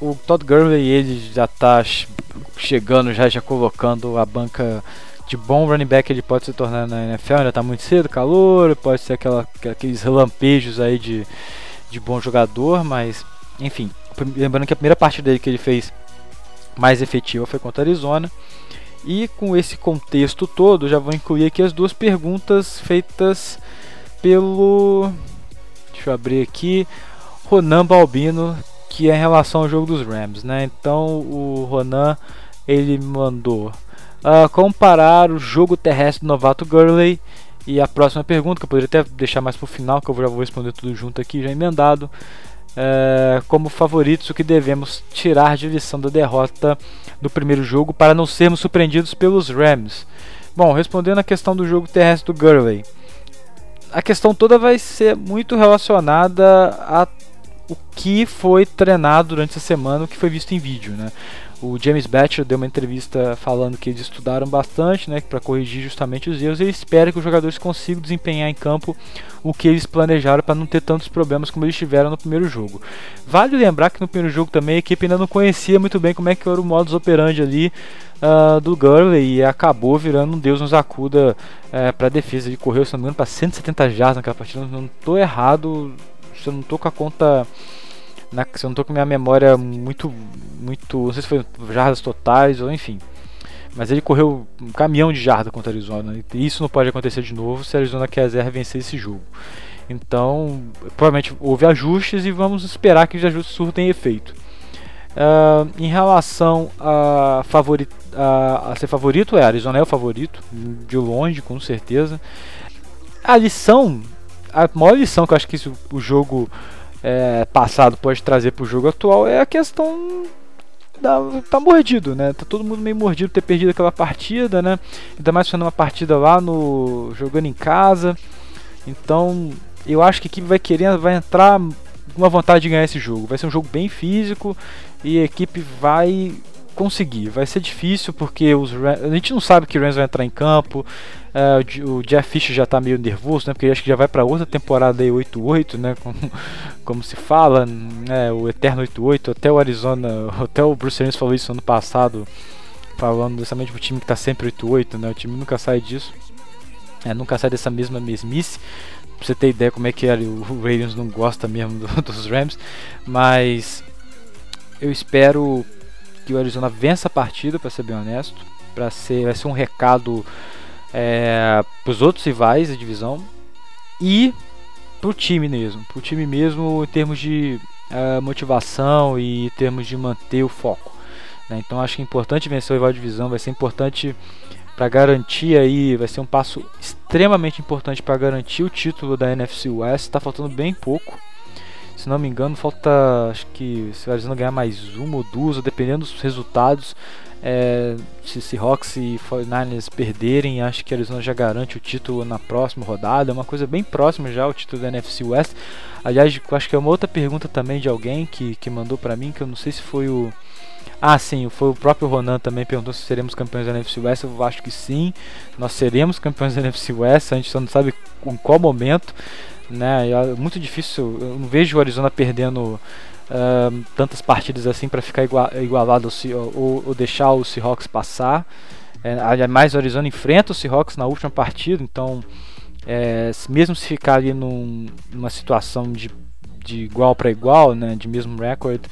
o Todd Gurley ele já tá chegando, já, já colocando a banca de bom running back ele pode se tornar na NFL, ainda tá muito cedo, calor, pode ser aquela, aqueles relampejos aí de, de bom jogador, mas enfim, lembrando que a primeira partida dele que ele fez mais efetiva foi contra a Arizona. E com esse contexto todo, já vou incluir aqui as duas perguntas feitas pelo. Deixa eu abrir aqui. Ronan Balbino, que é em relação ao jogo dos Rams, né? Então o Ronan ele mandou uh, comparar o jogo terrestre do novato Gurley e a próxima pergunta, que eu poderia até deixar mais para o final, que eu já vou responder tudo junto aqui, já emendado é, como favoritos o que devemos tirar de lição da derrota do primeiro jogo para não sermos surpreendidos pelos Rams. Bom, respondendo a questão do jogo terrestre do Gurley, a questão toda vai ser muito relacionada a o que foi treinado durante essa semana, o que foi visto em vídeo, né? O James Batcher deu uma entrevista falando que eles estudaram bastante, né, para corrigir justamente os erros. E ele espera que os jogadores consigam desempenhar em campo o que eles planejaram para não ter tantos problemas como eles tiveram no primeiro jogo. Vale lembrar que no primeiro jogo também a equipe ainda não conhecia muito bem como é que era o modus operandi ali uh, do Gurley e acabou virando um Deus nos acuda uh, para a defesa. Ele correu, se não me engano, para 170 jardas naquela partida. Não estou errado, se eu não estou com a conta na, se eu não tô com minha memória muito, muito, não sei se foi jardas totais ou enfim. Mas ele correu um caminhão de jarda contra a Arizona. E isso não pode acontecer de novo se a Arizona quiser vencer esse jogo. Então, provavelmente houve ajustes e vamos esperar que os ajustes surtem efeito. Uh, em relação a, favorito, a, a, ser favorito, é, Arizona é o favorito, de longe, com certeza. A lição, a maior lição que eu acho que isso, o jogo é, passado pode trazer para o jogo atual é a questão da, tá mordido, né? Tá todo mundo meio mordido ter perdido aquela partida, né? Ainda mais sendo uma partida lá no jogando em casa. Então, eu acho que a equipe vai querer vai entrar com uma vontade de ganhar esse jogo. Vai ser um jogo bem físico e a equipe vai conseguir. Vai ser difícil porque os a gente não sabe que o Rams vai entrar em campo. Uh, o Jeff Fisher já está meio nervoso, né? Porque acha que já vai para outra temporada aí 8-8, né? Como, como se fala, né? O eterno 8-8. Até o Arizona, até o Bruce Arians falou isso ano passado, falando justamente pro time que está sempre 8-8, né? O time nunca sai disso. É, nunca sai dessa mesma mesmice. Pra você ter ideia como é que é, o Ravens não gosta mesmo do, dos Rams. Mas eu espero que o Arizona vença a partida, para ser bem honesto. Pra ser, vai ser um recado é, para os outros rivais da divisão e para o time mesmo. Para o time mesmo em termos de uh, motivação e em termos de manter o foco. Né? Então acho que é importante vencer o rival de divisão, vai ser importante para garantir aí, vai ser um passo extremamente importante para garantir o título da NFC West. Está faltando bem pouco. Se não me engano, falta acho que se o Arizona ganhar mais uma ou duas, dependendo dos resultados. É, se Seahawks e 49ers perderem, acho que Arizona já garante o título na próxima rodada. É uma coisa bem próxima já o título da NFC West. Aliás, acho que é uma outra pergunta também de alguém que, que mandou para mim, que eu não sei se foi o. Ah, sim, foi o próprio Ronan também perguntou se seremos campeões da NFC West. Eu acho que sim, nós seremos campeões da NFC West. A gente só não sabe em qual momento, né? É muito difícil. Eu não vejo o Arizona perdendo uh, tantas partidas assim para ficar igual, igualado ou, ou, deixar o Seahawks passar. É, mais o Arizona enfrenta o Seahawks na última partida, então é, mesmo se ficar ali num, numa situação de, de igual para igual, né, de mesmo recorde,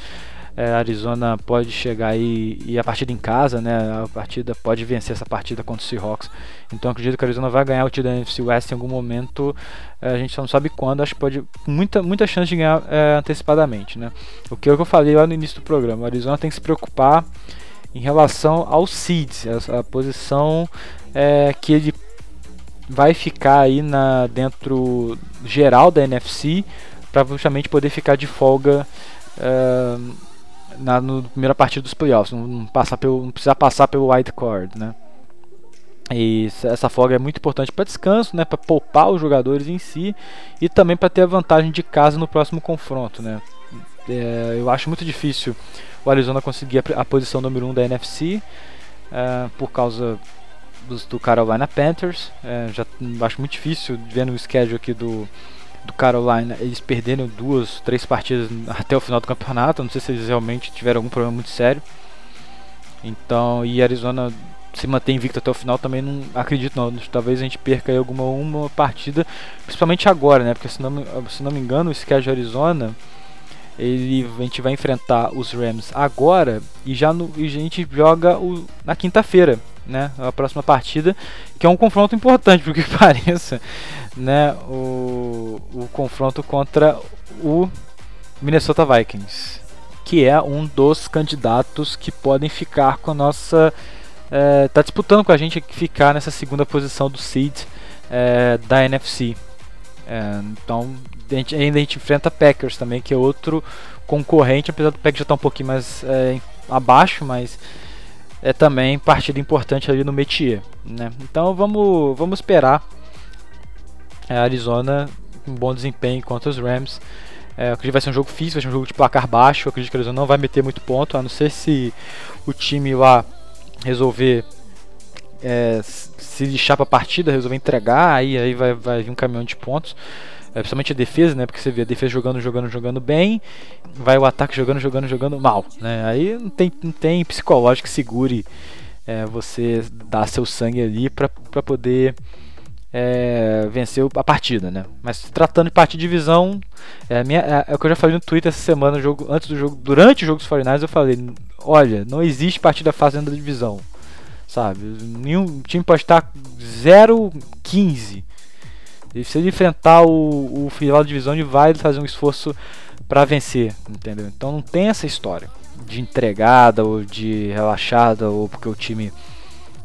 é, Arizona pode chegar aí e a partida em casa, né, a partida pode vencer essa partida contra o Seahawks. Então acredito que a Arizona vai ganhar o título da NFC West em algum momento. É, a gente só não sabe quando. Acho que pode muita muita chance de ganhar é, antecipadamente, né? O que, é que eu falei lá no início do programa. O Arizona tem que se preocupar em relação ao seeds, a, a posição é, que ele vai ficar aí na dentro geral da NFC para justamente poder ficar de folga uh, na primeira partida dos playoffs, não, não, passar pelo, não precisar passar pelo wild card, né? E essa folga é muito importante para descanso, né, para poupar os jogadores em si e também para ter a vantagem de casa no próximo confronto, né? É, eu acho muito difícil o Arizona conseguir a, a posição número 1 um da NFC uh, por causa dos, do Carolina Panthers. É, já acho muito difícil vendo o schedule aqui do, do Carolina eles perderam duas, três partidas até o final do campeonato. Não sei se eles realmente tiveram algum problema muito sério. Então, e Arizona se manter invicto até o final também não acredito não. Talvez a gente perca alguma uma partida, principalmente agora, né? Porque se não, se não me engano, o schedule Arizona ele, a gente vai enfrentar os Rams agora e já no, e a gente joga o, na quinta-feira, né? A próxima partida, que é um confronto importante, porque pareça, né? O, o confronto contra o Minnesota Vikings, que é um dos candidatos que podem ficar com a nossa. É, tá disputando com a gente ficar nessa segunda posição do seed é, da NFC. É, então a gente, ainda a gente enfrenta Packers também, que é outro concorrente, apesar do Packers já estar tá um pouquinho mais abaixo, mas é também partida importante ali no métier, né? Então vamos, vamos esperar a Arizona um bom desempenho contra os Rams. É, acredito que vai ser um jogo difícil, vai ser um jogo de placar baixo. Eu acredito que a Arizona não vai meter muito ponto, a não ser se o time lá resolver é, se lixar para a partida, resolver entregar, aí, aí vai, vai vir um caminhão de pontos é, principalmente a defesa, né? Porque você vê a defesa jogando, jogando, jogando bem, vai o ataque jogando, jogando, jogando mal, né? Aí não tem, não tem psicológico que segure é, você dar seu sangue ali para poder é, vencer a partida, né? Mas tratando de partida de divisão, é, minha, é, é, o que eu já falei no Twitter essa semana, jogo, antes do jogo, durante o jogo dos 49 eu falei, olha, não existe partida dentro da divisão, sabe? Nenhum time pode estar 0-15 se ele enfrentar o, o final de divisão, ele vai fazer um esforço para vencer, entendeu? Então não tem essa história de entregada ou de relaxada ou porque o time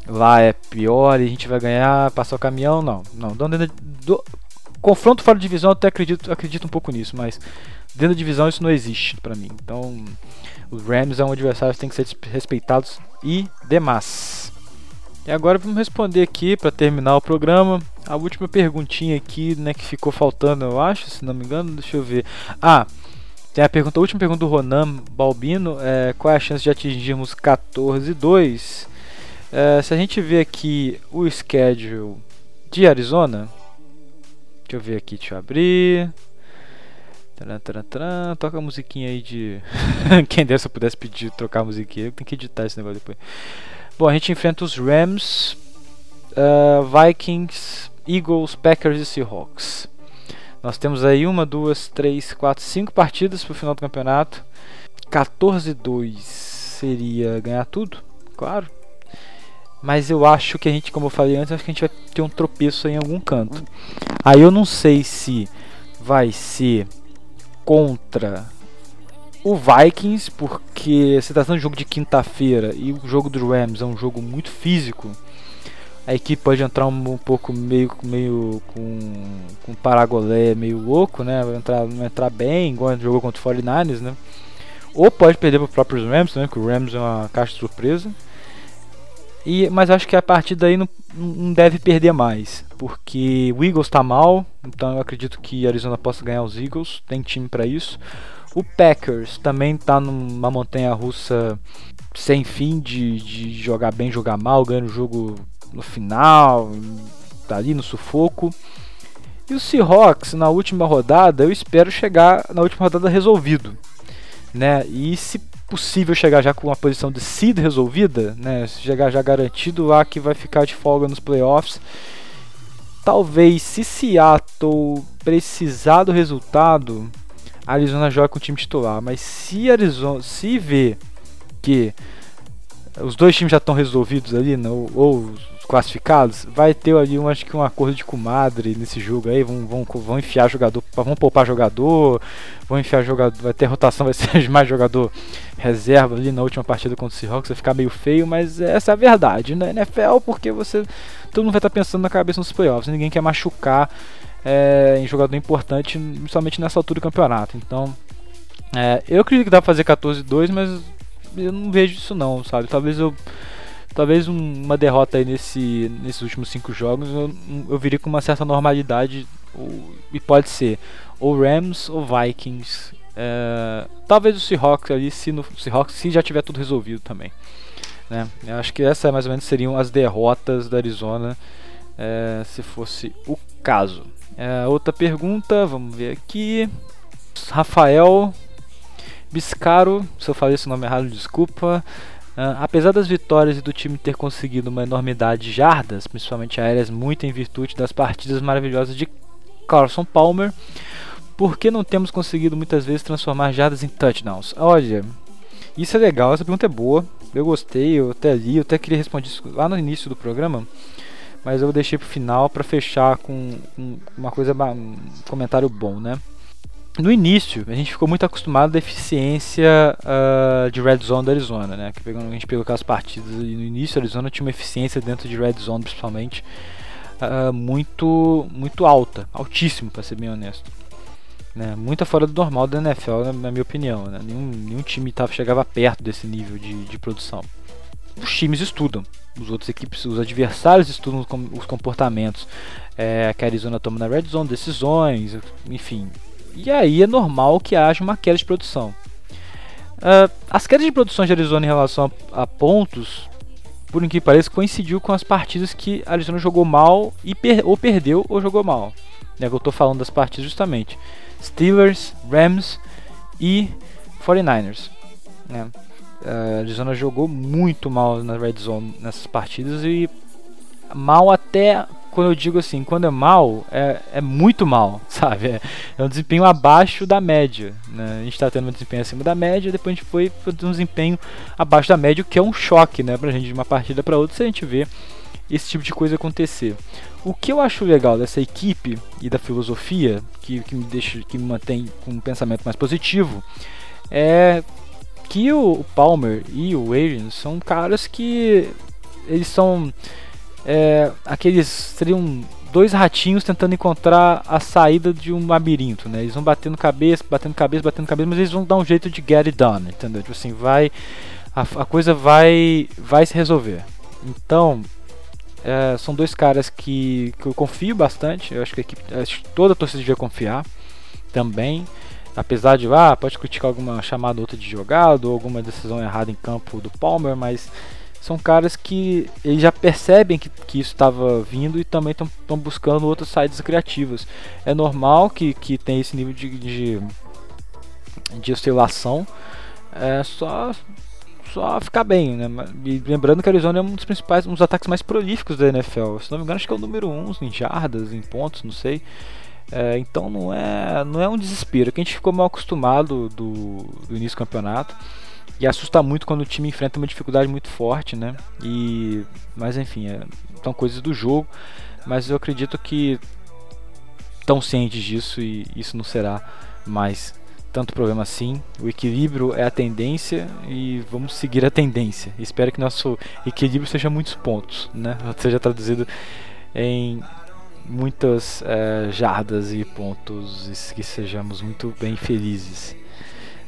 lá é pior e a gente vai ganhar, passar o caminhão, não. Não, do, do, confronto fora de divisão eu até acredito, acredito um pouco nisso, mas dentro da divisão isso não existe para mim. Então, os Rams é um adversário que tem que ser respeitados e demais. E agora vamos responder aqui para terminar o programa a última perguntinha aqui, né, que ficou faltando, eu acho, se não me engano, deixa eu ver. Ah, tem a pergunta, a última pergunta do Ronan Balbino, é, qual é a chance de atingirmos 14 e 2? É, se a gente ver aqui o schedule de Arizona, deixa eu ver aqui, deixa eu abrir. Taran, taran, taran, toca a musiquinha aí de. Quem eu pudesse pedir trocar a musiquinha, eu tenho que editar esse negócio depois. Bom, a gente enfrenta os Rams, uh, Vikings, Eagles, Packers e Seahawks. Nós temos aí uma, duas, três, quatro, cinco partidas para o final do campeonato. 14-2 seria ganhar tudo, claro. Mas eu acho que a gente, como eu falei antes, acho que a gente vai ter um tropeço em algum canto. Aí eu não sei se vai ser contra o Vikings, porque se tratando de jogo de quinta-feira e o jogo do Rams é um jogo muito físico, a equipe pode entrar um, um pouco meio, meio com, com paragolé meio louco, né? Vai entrar, entrar bem, igual jogou contra o 49ers, né? Ou pode perder para os próprios Rams, né? Que o Rams é uma caixa de surpresa. E, mas acho que a partir daí não, não deve perder mais, porque o Eagles está mal, então eu acredito que Arizona possa ganhar os Eagles, tem time para isso. O Packers também está numa montanha russa sem fim de, de jogar bem, jogar mal, ganhando o jogo no final, tá ali no sufoco. E o Seahawks na última rodada, eu espero chegar na última rodada resolvido, né? E se possível chegar já com uma posição de seed resolvida, né? Chegar já garantido lá que vai ficar de folga nos playoffs. Talvez se Seattle precisar do resultado, Arizona joga com o time titular, mas se Arizona se vê que os dois times já estão resolvidos ali, né, ou, ou classificados, vai ter ali um, acho que um acordo de comadre nesse jogo aí, vão, vão, vão enfiar jogador, vão poupar jogador, vão enfiar jogador, vai ter rotação, vai ser mais jogador reserva ali na última partida contra o Seahawks, vai ficar meio feio, mas essa é a verdade, né? NFL porque você, todo mundo vai estar pensando na cabeça nos playoffs, ninguém quer machucar é, em jogador importante, principalmente nessa altura do campeonato, então é, eu acredito que dá pra fazer 14-2, mas eu não vejo isso não, sabe, talvez eu talvez um, uma derrota aí nesse, nesses últimos cinco jogos eu, eu viria com uma certa normalidade ou, e pode ser ou Rams ou Vikings. É, talvez o Seahawks ali se no Seahawks se já tiver tudo resolvido também né? eu acho que essa mais ou menos seriam as derrotas da Arizona é, se fosse o caso é, outra pergunta vamos ver aqui. Rafael Biscaro se eu falei esse nome errado desculpa. Uh, apesar das vitórias e do time ter conseguido uma enormidade de jardas, principalmente aéreas, muito em virtude das partidas maravilhosas de Carlson Palmer, por que não temos conseguido muitas vezes transformar jardas em touchdowns? Olha, isso é legal, essa pergunta é boa, eu gostei, eu até li, eu até queria responder isso lá no início do programa, mas eu deixei para o final para fechar com, uma coisa, um comentário bom, né? no início, a gente ficou muito acostumado à eficiência uh, de red zone da Arizona, né? Que a gente pegou aquelas partidas e no início a Arizona tinha uma eficiência dentro de red zone, principalmente, uh, muito, muito alta, altíssimo, para ser bem honesto. Né? Muito fora do normal da NFL, na minha opinião. Né? Nenhum, nenhum time tava, chegava perto desse nível de, de produção. Os times estudam, os outros equipes, os adversários estudam os comportamentos é, que a Arizona toma na red zone, decisões, enfim, e aí é normal que haja uma queda de produção. Uh, as quedas de produção de Arizona em relação a, a pontos, por incrível que pareça, coincidiu com as partidas que a Arizona jogou mal e per ou perdeu ou jogou mal. É que eu estou falando das partidas justamente. Steelers, Rams e 49ers. Né? A Arizona jogou muito mal na red zone nessas partidas e mal até quando eu digo assim, quando é mal, é, é muito mal, sabe? É, é um desempenho abaixo da média. Né? A gente está tendo um desempenho acima da média, depois a gente foi ter um desempenho abaixo da média, o que é um choque né, pra gente de uma partida para outra se a gente vê esse tipo de coisa acontecer. O que eu acho legal dessa equipe e da filosofia, que, que me deixa, que me mantém com um pensamento mais positivo, é que o, Palmer e o Arians são caras que eles são é, aqueles seriam dois ratinhos tentando encontrar a saída de um labirinto, né? Eles vão batendo cabeça, batendo cabeça, batendo cabeça, mas eles vão dar um jeito de get it done, entendeu? Tipo assim, vai a, a coisa vai vai se resolver. Então, é, são dois caras que, que eu confio bastante. Eu acho que a equipe, acho que toda a torcida devia confiar também. Apesar de, ah, pode criticar alguma chamada outra de jogado ou alguma decisão errada em campo do Palmer, mas são caras que eles já percebem que, que isso estava vindo e também estão buscando outras saídas criativas. É normal que, que tem esse nível de, de, de oscilação, é só, só ficar bem, né? E lembrando que a Arizona é um dos principais, um dos ataques mais prolíficos da NFL. Se não me engano, acho que é o número 1 um, em jardas, em pontos, não sei. É, então não é, não é um desespero, que a gente ficou mal acostumado do, do início do campeonato. E assusta muito quando o time enfrenta uma dificuldade muito forte, né? E mas enfim, é, são coisas do jogo, mas eu acredito que estão cientes disso e isso não será mais tanto problema assim. O equilíbrio é a tendência e vamos seguir a tendência. Espero que nosso equilíbrio seja muitos pontos, né? Seja traduzido em muitas é, jardas e pontos e que sejamos muito bem felizes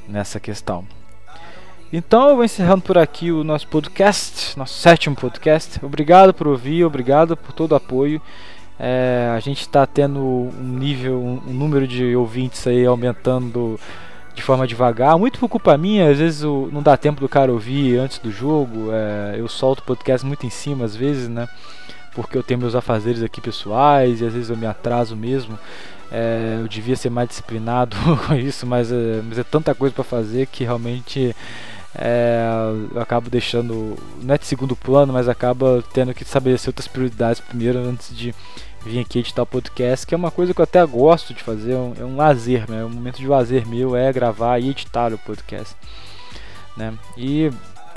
nessa questão. Então eu vou encerrando por aqui o nosso podcast, nosso sétimo podcast. Obrigado por ouvir, obrigado por todo o apoio. É, a gente está tendo um nível, um, número de ouvintes aí aumentando de forma devagar, muito por culpa minha, às vezes o, não dá tempo do cara ouvir antes do jogo, é, eu solto o podcast muito em cima às vezes, né? Porque eu tenho meus afazeres aqui pessoais e às vezes eu me atraso mesmo. É, eu devia ser mais disciplinado com isso, mas é, mas é tanta coisa para fazer que realmente é, eu acabo deixando, não é de segundo plano, mas acaba tendo que estabelecer outras prioridades primeiro antes de vir aqui editar o podcast, que é uma coisa que eu até gosto de fazer, é um, é um lazer, né? um momento de lazer meu é gravar e editar o podcast. Né? E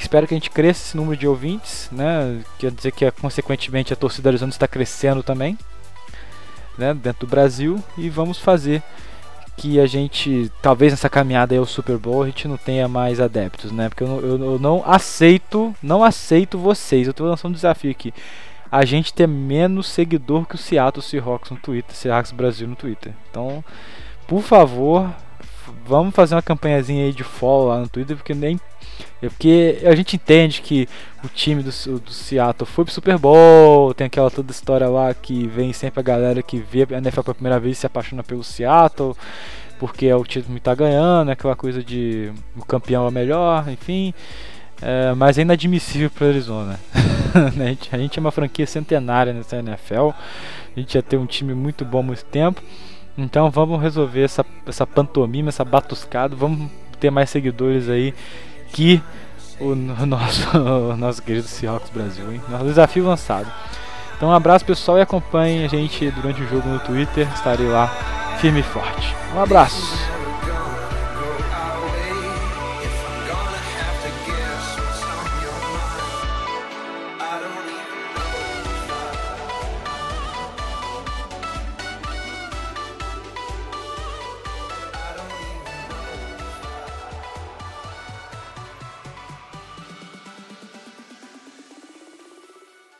espero que a gente cresça esse número de ouvintes, né? quer dizer que consequentemente a torcida Arizona está crescendo também né? dentro do Brasil e vamos fazer que a gente, talvez nessa caminhada aí ao Super Bowl, a gente não tenha mais adeptos, né? Porque eu não, eu, eu não aceito, não aceito vocês. Eu tô lançando um desafio aqui. A gente ter menos seguidor que o Seattle Seahawks no Twitter, Seahawks Brasil no Twitter. Então, por favor, vamos fazer uma campanhazinha aí de follow lá no Twitter, porque nem é porque a gente entende que o time do, do Seattle foi pro Super Bowl, tem aquela toda história lá que vem sempre a galera que vê a NFL pela primeira vez se apaixona pelo Seattle, porque é o time que tá ganhando, aquela coisa de o campeão é melhor, enfim. É, mas é inadmissível para Arizona. Né, a, gente, a gente é uma franquia centenária nessa NFL, a gente já tem um time muito bom há muito tempo. Então vamos resolver essa, essa pantomima, essa batuscada, vamos ter mais seguidores aí que o, nosso, o nosso querido Seahawks Brasil, hein? Nosso desafio lançado. Então um abraço pessoal e acompanhe a gente durante o jogo no Twitter, estarei lá firme e forte. Um abraço!